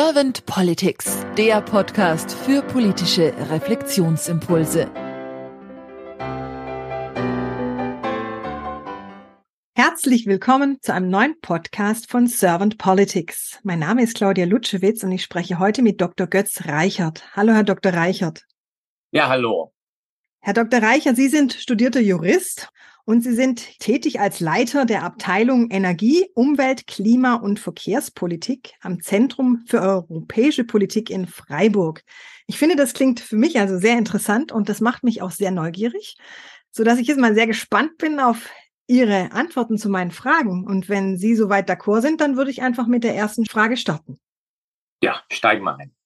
Servant Politics, der Podcast für politische Reflexionsimpulse. Herzlich willkommen zu einem neuen Podcast von Servant Politics. Mein Name ist Claudia Lutschewitz und ich spreche heute mit Dr. Götz Reichert. Hallo, Herr Dr. Reichert. Ja, hallo. Herr Dr. Reichert, Sie sind studierter Jurist und Sie sind tätig als Leiter der Abteilung Energie, Umwelt, Klima und Verkehrspolitik am Zentrum für europäische Politik in Freiburg. Ich finde, das klingt für mich also sehr interessant und das macht mich auch sehr neugierig, so dass ich jetzt mal sehr gespannt bin auf Ihre Antworten zu meinen Fragen. Und wenn Sie soweit d'accord sind, dann würde ich einfach mit der ersten Frage starten. Ja, steigen wir ein.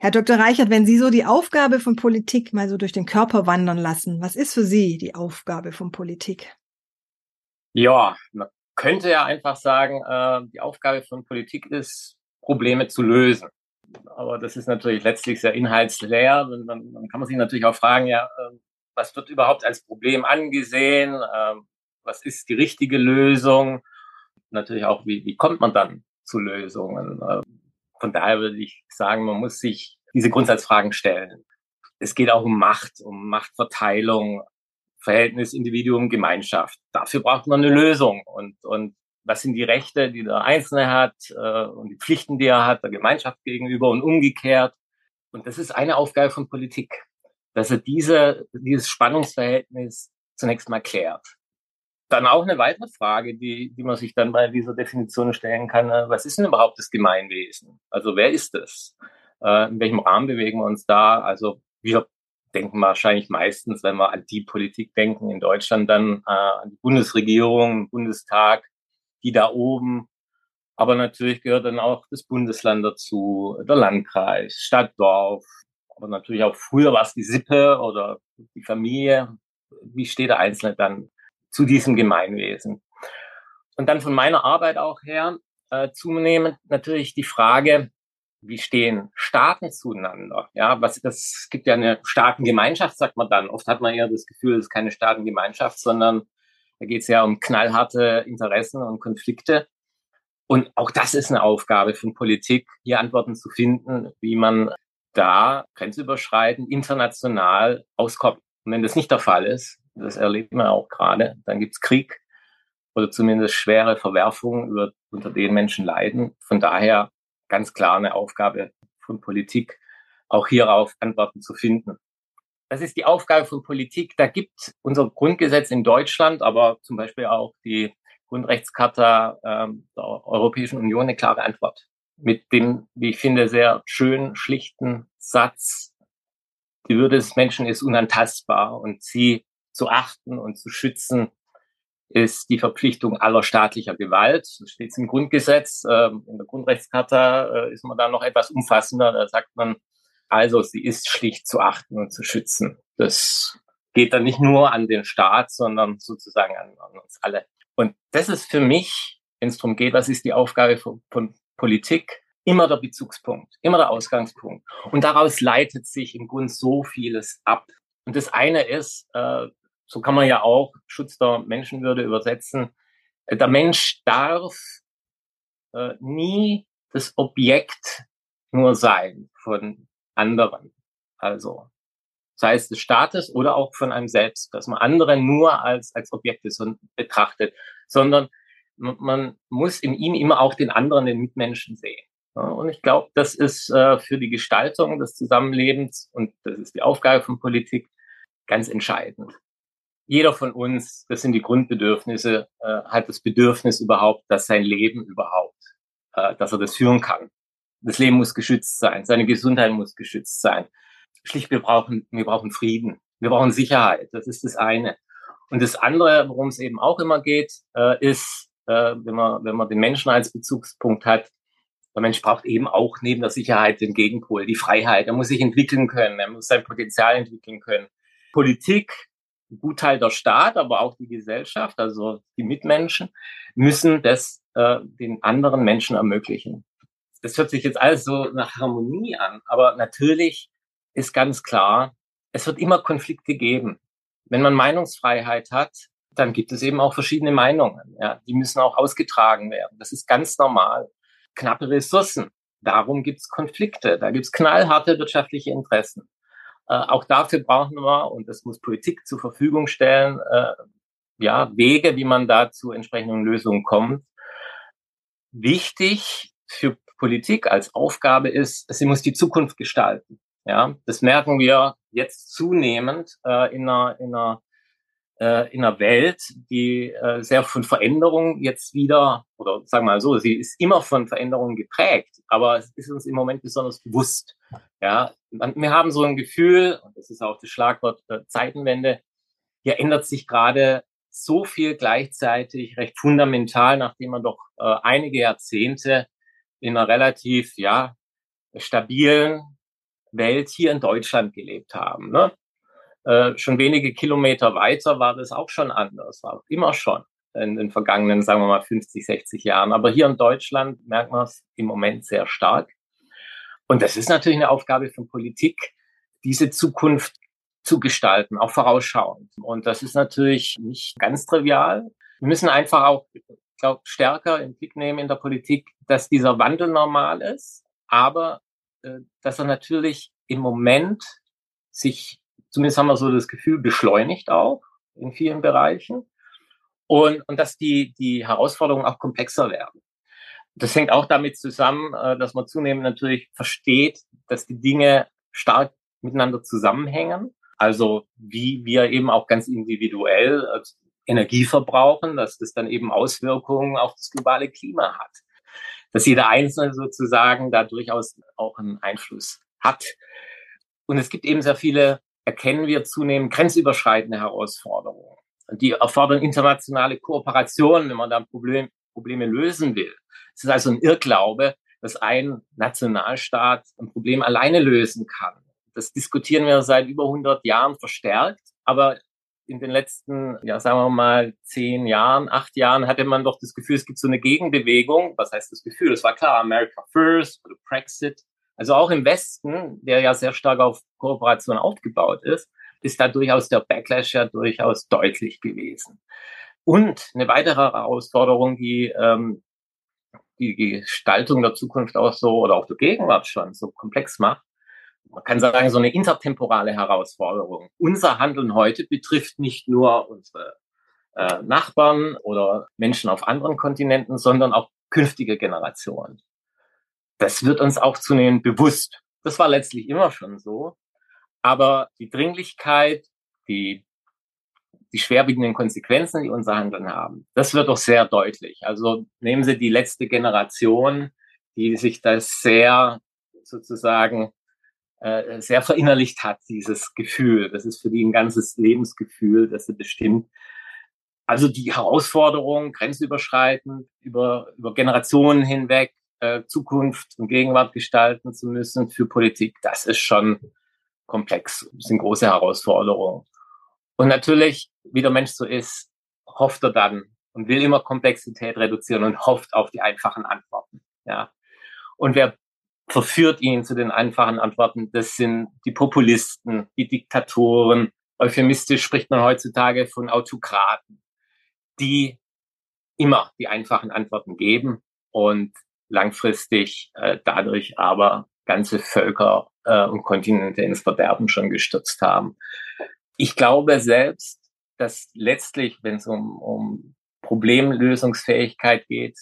Herr Dr. Reichert, wenn Sie so die Aufgabe von Politik mal so durch den Körper wandern lassen, was ist für Sie die Aufgabe von Politik? Ja, man könnte ja einfach sagen, äh, die Aufgabe von Politik ist, Probleme zu lösen. Aber das ist natürlich letztlich sehr inhaltsleer. Dann, kann man sich natürlich auch fragen, ja, äh, was wird überhaupt als Problem angesehen? Äh, was ist die richtige Lösung? Natürlich auch, wie, wie kommt man dann zu Lösungen? Äh, von daher würde ich sagen, man muss sich diese Grundsatzfragen stellen. Es geht auch um Macht, um Machtverteilung, Verhältnis Individuum, Gemeinschaft. Dafür braucht man eine Lösung. Und, und was sind die Rechte, die der Einzelne hat äh, und die Pflichten, die er hat, der Gemeinschaft gegenüber und umgekehrt. Und das ist eine Aufgabe von Politik, dass er diese, dieses Spannungsverhältnis zunächst mal klärt. Dann auch eine weitere Frage, die, die man sich dann bei dieser Definition stellen kann. Äh, was ist denn überhaupt das Gemeinwesen? Also wer ist es? Äh, in welchem Rahmen bewegen wir uns da? Also wir denken wahrscheinlich meistens, wenn wir an die Politik denken in Deutschland, dann äh, an die Bundesregierung, Bundestag, die da oben. Aber natürlich gehört dann auch das Bundesland dazu, der Landkreis, Stadt, Dorf. Aber natürlich auch früher war es die Sippe oder die Familie. Wie steht der Einzelne dann zu diesem Gemeinwesen. Und dann von meiner Arbeit auch her äh, zunehmend natürlich die Frage, wie stehen Staaten zueinander? Ja, was, das es gibt ja eine Staatengemeinschaft, sagt man dann. Oft hat man eher das Gefühl, es ist keine Staatengemeinschaft, sondern da geht es ja um knallharte Interessen und Konflikte. Und auch das ist eine Aufgabe von Politik, hier Antworten zu finden, wie man da grenzüberschreitend international auskommt. Und wenn das nicht der Fall ist, das erlebt man auch gerade. Dann gibt's Krieg oder zumindest schwere Verwerfungen, über, unter denen Menschen leiden. Von daher ganz klar eine Aufgabe von Politik, auch hierauf Antworten zu finden. Das ist die Aufgabe von Politik. Da gibt unser Grundgesetz in Deutschland, aber zum Beispiel auch die Grundrechtscharta ähm, der Europäischen Union eine klare Antwort. Mit dem, wie ich finde, sehr schön schlichten Satz, die Würde des Menschen ist unantastbar und sie zu achten und zu schützen, ist die Verpflichtung aller staatlicher Gewalt. Das steht im Grundgesetz. Ähm, in der Grundrechtscharta äh, ist man da noch etwas umfassender. Da sagt man, also sie ist schlicht zu achten und zu schützen. Das geht dann nicht nur an den Staat, sondern sozusagen an, an uns alle. Und das ist für mich, wenn es darum geht, was ist die Aufgabe von, von Politik, immer der Bezugspunkt, immer der Ausgangspunkt. Und daraus leitet sich im Grunde so vieles ab. Und das eine ist, äh, so kann man ja auch Schutz der Menschenwürde übersetzen. Äh, der Mensch darf äh, nie das Objekt nur sein von anderen. Also sei es des Staates oder auch von einem selbst, dass man andere nur als, als Objekte so betrachtet, sondern man muss in ihm immer auch den anderen, den Mitmenschen sehen. Und ich glaube, das ist äh, für die Gestaltung des Zusammenlebens und das ist die Aufgabe von Politik ganz entscheidend jeder von uns, das sind die Grundbedürfnisse, äh, hat das Bedürfnis überhaupt, dass sein Leben überhaupt, äh, dass er das führen kann. Das Leben muss geschützt sein, seine Gesundheit muss geschützt sein. Schlicht, wir brauchen, wir brauchen Frieden, wir brauchen Sicherheit. Das ist das eine. Und das andere, worum es eben auch immer geht, äh, ist, äh, wenn man, wenn man den Menschen als Bezugspunkt hat, der Mensch braucht eben auch neben der Sicherheit den Gegenpol, die Freiheit. Er muss sich entwickeln können, er muss sein Potenzial entwickeln können. Politik Gutteil der Staat, aber auch die Gesellschaft, also die Mitmenschen, müssen das äh, den anderen Menschen ermöglichen. Das hört sich jetzt alles so nach Harmonie an, aber natürlich ist ganz klar, es wird immer Konflikte geben. Wenn man Meinungsfreiheit hat, dann gibt es eben auch verschiedene Meinungen. Ja, die müssen auch ausgetragen werden. Das ist ganz normal. Knappe Ressourcen. darum gibt es Konflikte, da gibt es knallharte wirtschaftliche Interessen. Äh, auch dafür brauchen wir, und das muss Politik zur Verfügung stellen, äh, ja, Wege, wie man da zu entsprechenden Lösungen kommt. Wichtig für Politik als Aufgabe ist, sie muss die Zukunft gestalten. Ja, das merken wir jetzt zunehmend äh, in einer, in einer äh, in einer Welt, die äh, sehr von Veränderungen jetzt wieder, oder sagen wir mal so, sie ist immer von Veränderungen geprägt, aber es ist uns im Moment besonders bewusst. Ja, wir haben so ein Gefühl, und das ist auch das Schlagwort äh, Zeitenwende, hier ändert sich gerade so viel gleichzeitig recht fundamental, nachdem man doch äh, einige Jahrzehnte in einer relativ ja stabilen Welt hier in Deutschland gelebt haben. Ne? Äh, schon wenige Kilometer weiter war das auch schon anders, war immer schon in den vergangenen, sagen wir mal, 50, 60 Jahren. Aber hier in Deutschland merkt man es im Moment sehr stark. Und das ist natürlich eine Aufgabe von Politik, diese Zukunft zu gestalten, auch vorausschauend. Und das ist natürlich nicht ganz trivial. Wir müssen einfach auch, glaube stärker im Blick nehmen in der Politik, dass dieser Wandel normal ist, aber äh, dass er natürlich im Moment sich zumindest haben wir so das Gefühl, beschleunigt auch in vielen Bereichen. Und, und dass die, die Herausforderungen auch komplexer werden. Das hängt auch damit zusammen, äh, dass man zunehmend natürlich versteht, dass die Dinge stark miteinander zusammenhängen. Also wie wir eben auch ganz individuell äh, Energie verbrauchen, dass das dann eben Auswirkungen auf das globale Klima hat. Dass jeder Einzelne sozusagen da durchaus auch einen Einfluss hat. Und es gibt eben sehr viele erkennen wir zunehmend grenzüberschreitende Herausforderungen. Die erfordern internationale Kooperation, wenn man da Problem, Probleme lösen will. Es ist also ein Irrglaube, dass ein Nationalstaat ein Problem alleine lösen kann. Das diskutieren wir seit über 100 Jahren verstärkt, aber in den letzten, ja, sagen wir mal, zehn Jahren, acht Jahren hatte man doch das Gefühl, es gibt so eine Gegenbewegung. Was heißt das Gefühl? Es war klar, America First oder Brexit. Also auch im Westen, der ja sehr stark auf Kooperation aufgebaut ist, ist da durchaus der Backlash ja durchaus deutlich gewesen. Und eine weitere Herausforderung, die ähm, die Gestaltung der Zukunft auch so oder auch der Gegenwart schon so komplex macht, man kann sagen, so eine intertemporale Herausforderung. Unser Handeln heute betrifft nicht nur unsere äh, Nachbarn oder Menschen auf anderen Kontinenten, sondern auch künftige Generationen das wird uns auch zunehmend bewusst. Das war letztlich immer schon so. Aber die Dringlichkeit, die, die schwerwiegenden Konsequenzen, die unser Handeln haben, das wird doch sehr deutlich. Also nehmen Sie die letzte Generation, die sich das sehr sozusagen äh, sehr verinnerlicht hat, dieses Gefühl. Das ist für die ein ganzes Lebensgefühl, das sie bestimmt. Also die Herausforderung, grenzüberschreitend, über, über Generationen hinweg, äh, Zukunft und Gegenwart gestalten zu müssen für Politik, das ist schon komplex. Das sind große Herausforderungen. Und natürlich, wie der Mensch so ist, hofft er dann und will immer Komplexität reduzieren und hofft auf die einfachen Antworten. Ja. Und wer verführt ihn zu den einfachen Antworten? Das sind die Populisten, die Diktatoren. Euphemistisch spricht man heutzutage von Autokraten, die immer die einfachen Antworten geben und langfristig äh, dadurch aber ganze Völker äh, und Kontinente ins Verderben schon gestürzt haben. Ich glaube selbst, dass letztlich, wenn es um, um Problemlösungsfähigkeit geht,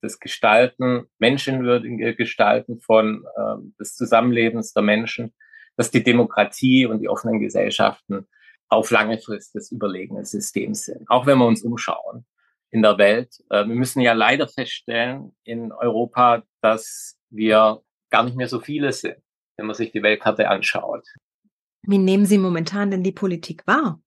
das Gestalten, menschenwürdige Gestalten von äh, des Zusammenlebens der Menschen, dass die Demokratie und die offenen Gesellschaften auf lange Frist das überlegene System sind. Auch wenn wir uns umschauen in der Welt. Äh, wir müssen ja leider feststellen in Europa, dass wir gar nicht mehr so viele sind, wenn man sich die Weltkarte anschaut. Wie nehmen Sie momentan denn die Politik wahr?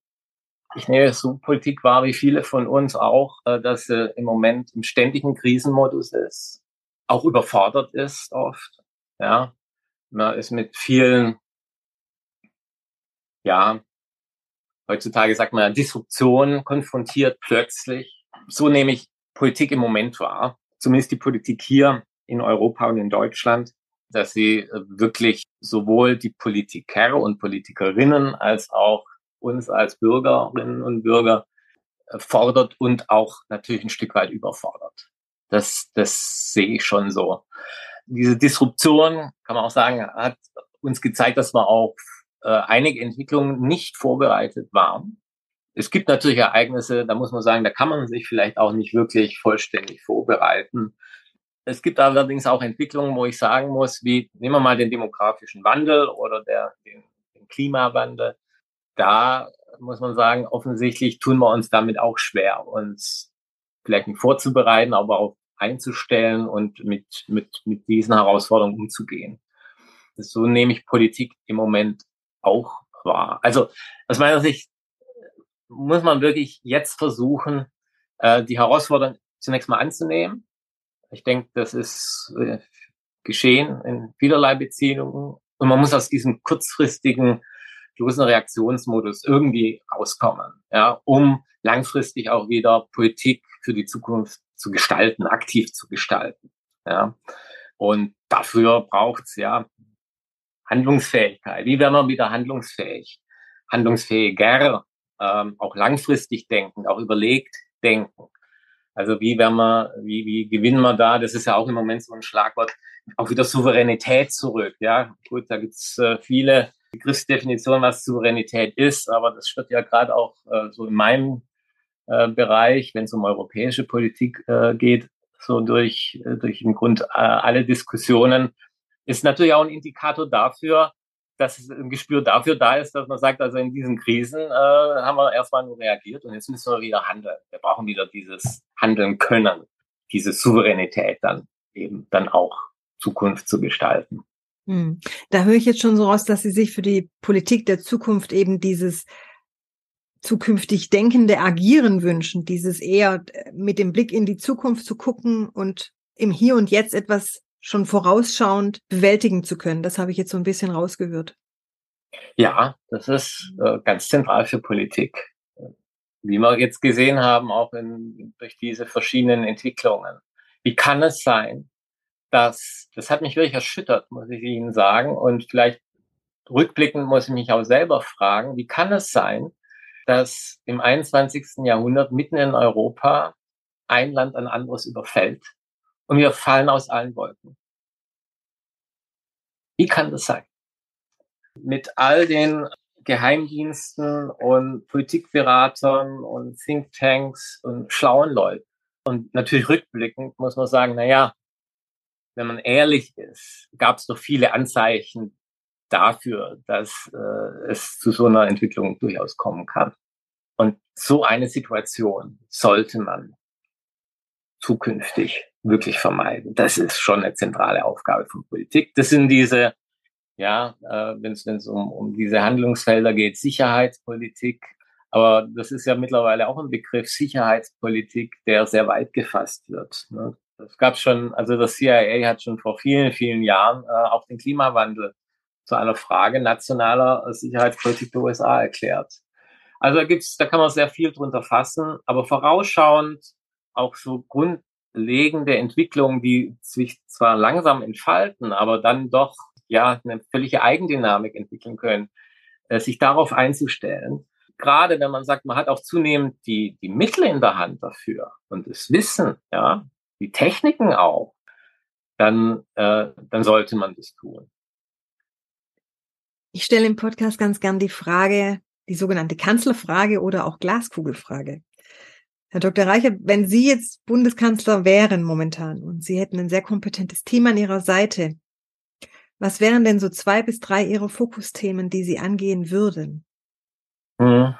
Ich nehme so Politik wahr, wie viele von uns auch, äh, dass sie im Moment im ständigen Krisenmodus ist, auch überfordert ist oft. Ja, man ist mit vielen, ja, heutzutage sagt man Disruptionen konfrontiert plötzlich so nehme ich Politik im Moment wahr, zumindest die Politik hier in Europa und in Deutschland, dass sie äh, wirklich sowohl die Politiker und Politikerinnen als auch uns als Bürgerinnen und Bürger äh, fordert und auch natürlich ein Stück weit überfordert. Das, das sehe ich schon so. diese Disruption, kann man auch sagen, hat uns gezeigt, dass wir auf äh, einige Entwicklungen nicht vorbereitet waren. Es gibt natürlich Ereignisse, da muss man sagen, da kann man sich vielleicht auch nicht wirklich vollständig vorbereiten. Es gibt allerdings auch Entwicklungen, wo ich sagen muss, wie nehmen wir mal den demografischen Wandel oder der, den, den Klimawandel. Da muss man sagen, offensichtlich tun wir uns damit auch schwer, uns vielleicht nicht vorzubereiten, aber auch einzustellen und mit, mit, mit diesen Herausforderungen umzugehen. So nehme ich Politik im Moment auch wahr. Also aus meiner Sicht muss man wirklich jetzt versuchen, äh, die Herausforderung zunächst mal anzunehmen. Ich denke, das ist äh, geschehen in vielerlei Beziehungen. Und man muss aus diesem kurzfristigen bloßen Reaktionsmodus irgendwie rauskommen, ja, um langfristig auch wieder Politik für die Zukunft zu gestalten, aktiv zu gestalten. Ja. Und dafür braucht's ja Handlungsfähigkeit. Wie werden wir wieder handlungsfähig? Handlungsfähiger, ähm, auch langfristig denken, auch überlegt denken. Also wie werden wir, wie, wie gewinnen wir da? Das ist ja auch im Moment so ein Schlagwort, auch wieder Souveränität zurück. Ja, gut, da gibt's äh, viele Begriffsdefinitionen, was Souveränität ist, aber das wird ja gerade auch äh, so in meinem äh, Bereich, wenn es um europäische Politik äh, geht, so durch, äh, durch im Grund äh, alle Diskussionen, ist natürlich auch ein Indikator dafür, dass ein Gespür dafür da ist, dass man sagt, also in diesen Krisen äh, haben wir erstmal nur reagiert und jetzt müssen wir wieder handeln. Wir brauchen wieder dieses Handeln können, diese Souveränität dann eben dann auch Zukunft zu gestalten. Hm. Da höre ich jetzt schon so raus, dass Sie sich für die Politik der Zukunft eben dieses zukünftig denkende Agieren wünschen, dieses eher mit dem Blick in die Zukunft zu gucken und im Hier und Jetzt etwas schon vorausschauend bewältigen zu können. Das habe ich jetzt so ein bisschen rausgehört. Ja, das ist äh, ganz zentral für Politik. Wie wir jetzt gesehen haben, auch in, durch diese verschiedenen Entwicklungen. Wie kann es sein, dass, das hat mich wirklich erschüttert, muss ich Ihnen sagen, und vielleicht rückblickend muss ich mich auch selber fragen, wie kann es sein, dass im 21. Jahrhundert mitten in Europa ein Land ein anderes überfällt und wir fallen aus allen Wolken. Wie kann das sein? Mit all den Geheimdiensten und Politikberatern und Thinktanks und schlauen Leuten. Und natürlich rückblickend muss man sagen, na ja, wenn man ehrlich ist, gab es doch viele Anzeichen dafür, dass äh, es zu so einer Entwicklung durchaus kommen kann. Und so eine Situation sollte man zukünftig wirklich vermeiden. Das ist schon eine zentrale Aufgabe von Politik. Das sind diese, ja, äh, wenn es um, um diese Handlungsfelder geht, Sicherheitspolitik. Aber das ist ja mittlerweile auch ein Begriff Sicherheitspolitik, der sehr weit gefasst wird. Ne? Das gab schon, also das CIA hat schon vor vielen, vielen Jahren äh, auch den Klimawandel zu einer Frage nationaler Sicherheitspolitik der USA erklärt. Also da gibt's, da kann man sehr viel drunter fassen, aber vorausschauend auch so grundlegende Entwicklungen, die sich zwar langsam entfalten, aber dann doch ja eine völlige Eigendynamik entwickeln können, äh, sich darauf einzustellen. Gerade wenn man sagt, man hat auch zunehmend die, die Mittel in der Hand dafür und das Wissen, ja, die Techniken auch, dann, äh, dann sollte man das tun. Ich stelle im Podcast ganz gern die Frage, die sogenannte Kanzlerfrage oder auch Glaskugelfrage. Herr Dr. Reicher, wenn Sie jetzt Bundeskanzler wären momentan und Sie hätten ein sehr kompetentes Team an Ihrer Seite, was wären denn so zwei bis drei Ihrer Fokusthemen, die Sie angehen würden? Hm.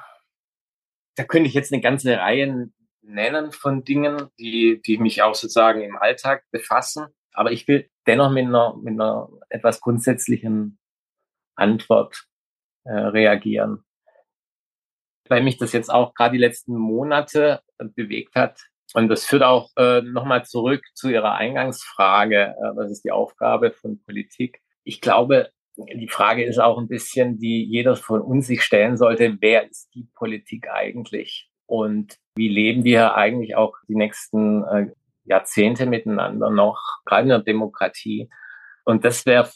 Da könnte ich jetzt eine ganze Reihe nennen von Dingen, die, die mich auch sozusagen im Alltag befassen. Aber ich will dennoch mit einer, mit einer etwas grundsätzlichen Antwort äh, reagieren. Weil mich das jetzt auch gerade die letzten Monate äh, bewegt hat. Und das führt auch äh, nochmal zurück zu Ihrer Eingangsfrage. Äh, was ist die Aufgabe von Politik? Ich glaube, die Frage ist auch ein bisschen, die jeder von uns sich stellen sollte. Wer ist die Politik eigentlich? Und wie leben wir eigentlich auch die nächsten äh, Jahrzehnte miteinander noch, gerade in der Demokratie? Und das wäre,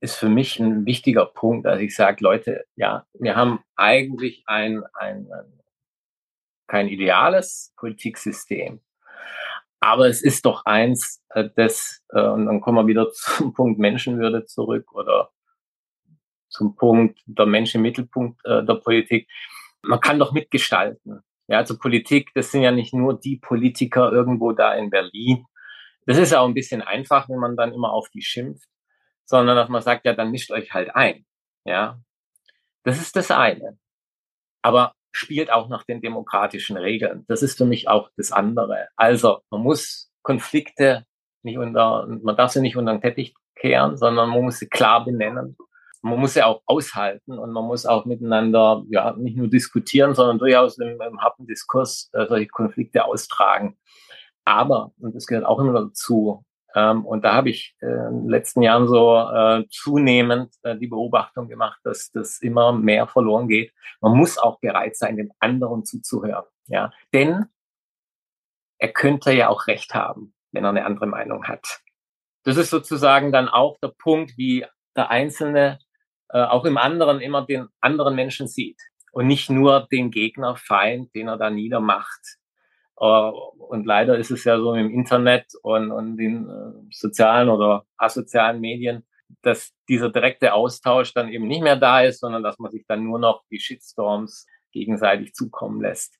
ist für mich ein wichtiger Punkt, dass ich sage, Leute, ja, wir haben eigentlich ein, ein, ein kein ideales Politiksystem. Aber es ist doch eins, äh, das, äh, und dann kommen wir wieder zum Punkt Menschenwürde zurück oder zum Punkt der Mensch im Mittelpunkt äh, der Politik. Man kann doch mitgestalten. Ja, also Politik, das sind ja nicht nur die Politiker irgendwo da in Berlin. Das ist auch ein bisschen einfach, wenn man dann immer auf die schimpft, sondern dass man sagt, ja, dann mischt euch halt ein. Ja, das ist das eine. Aber spielt auch nach den demokratischen Regeln. Das ist für mich auch das andere. Also, man muss Konflikte nicht unter, man darf sie nicht unter den Teppich kehren, sondern man muss sie klar benennen man muss ja auch aushalten und man muss auch miteinander ja nicht nur diskutieren, sondern durchaus im, im harten Diskurs äh, solche Konflikte austragen. Aber, und das gehört auch immer dazu, ähm, und da habe ich äh, in den letzten Jahren so äh, zunehmend äh, die Beobachtung gemacht, dass das immer mehr verloren geht. Man muss auch bereit sein, dem anderen zuzuhören. Ja, denn er könnte ja auch recht haben, wenn er eine andere Meinung hat. Das ist sozusagen dann auch der Punkt, wie der Einzelne äh, auch im anderen immer den anderen Menschen sieht und nicht nur den Gegner, Feind, den er da niedermacht. Äh, und leider ist es ja so im Internet und, und den äh, sozialen oder asozialen Medien, dass dieser direkte Austausch dann eben nicht mehr da ist, sondern dass man sich dann nur noch die Shitstorms gegenseitig zukommen lässt.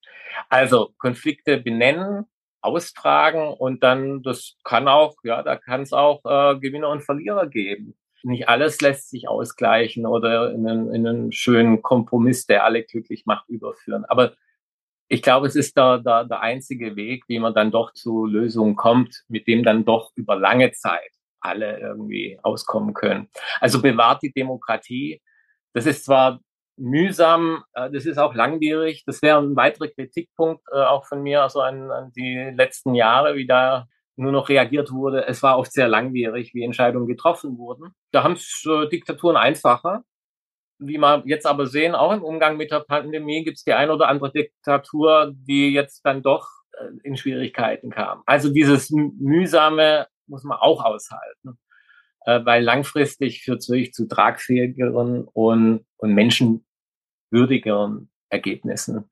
Also Konflikte benennen, austragen und dann, das kann auch, ja, da kann es auch äh, Gewinner und Verlierer geben nicht alles lässt sich ausgleichen oder in einen, in einen schönen Kompromiss, der alle glücklich macht, überführen. Aber ich glaube, es ist da, da der einzige Weg, wie man dann doch zu Lösungen kommt, mit dem dann doch über lange Zeit alle irgendwie auskommen können. Also bewahrt die Demokratie. Das ist zwar mühsam, äh, das ist auch langwierig. Das wäre ein weiterer Kritikpunkt äh, auch von mir, also an, an die letzten Jahre, wie da nur noch reagiert wurde. Es war oft sehr langwierig, wie Entscheidungen getroffen wurden. Da haben es äh, Diktaturen einfacher. Wie wir jetzt aber sehen, auch im Umgang mit der Pandemie gibt es die ein oder andere Diktatur, die jetzt dann doch äh, in Schwierigkeiten kam. Also dieses mühsame muss man auch aushalten, äh, weil langfristig führt es wirklich zu tragfähigeren und, und menschenwürdigeren Ergebnissen.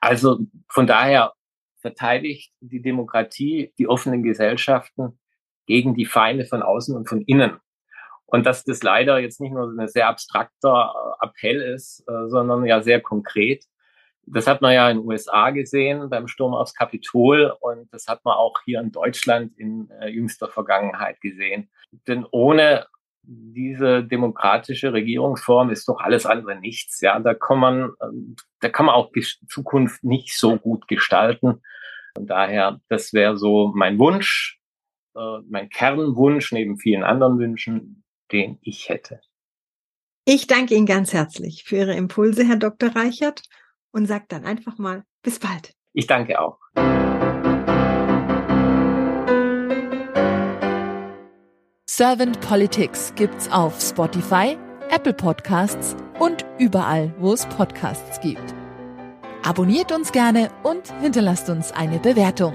Also von daher verteidigt die Demokratie die offenen Gesellschaften gegen die Feinde von außen und von innen. Und dass das leider jetzt nicht nur ein sehr abstrakter äh, Appell ist, äh, sondern ja sehr konkret. Das hat man ja in den USA gesehen beim Sturm aufs Kapitol und das hat man auch hier in Deutschland in äh, jüngster Vergangenheit gesehen. Denn ohne diese demokratische Regierungsform ist doch alles andere nichts. Ja, da kann man, da kann man auch die Zukunft nicht so gut gestalten. Von daher, das wäre so mein Wunsch, mein Kernwunsch neben vielen anderen Wünschen, den ich hätte. Ich danke Ihnen ganz herzlich für Ihre Impulse, Herr Dr. Reichert, und sage dann einfach mal bis bald. Ich danke auch. Servant Politics gibt's auf Spotify, Apple Podcasts und überall, wo es Podcasts gibt. Abonniert uns gerne und hinterlasst uns eine Bewertung.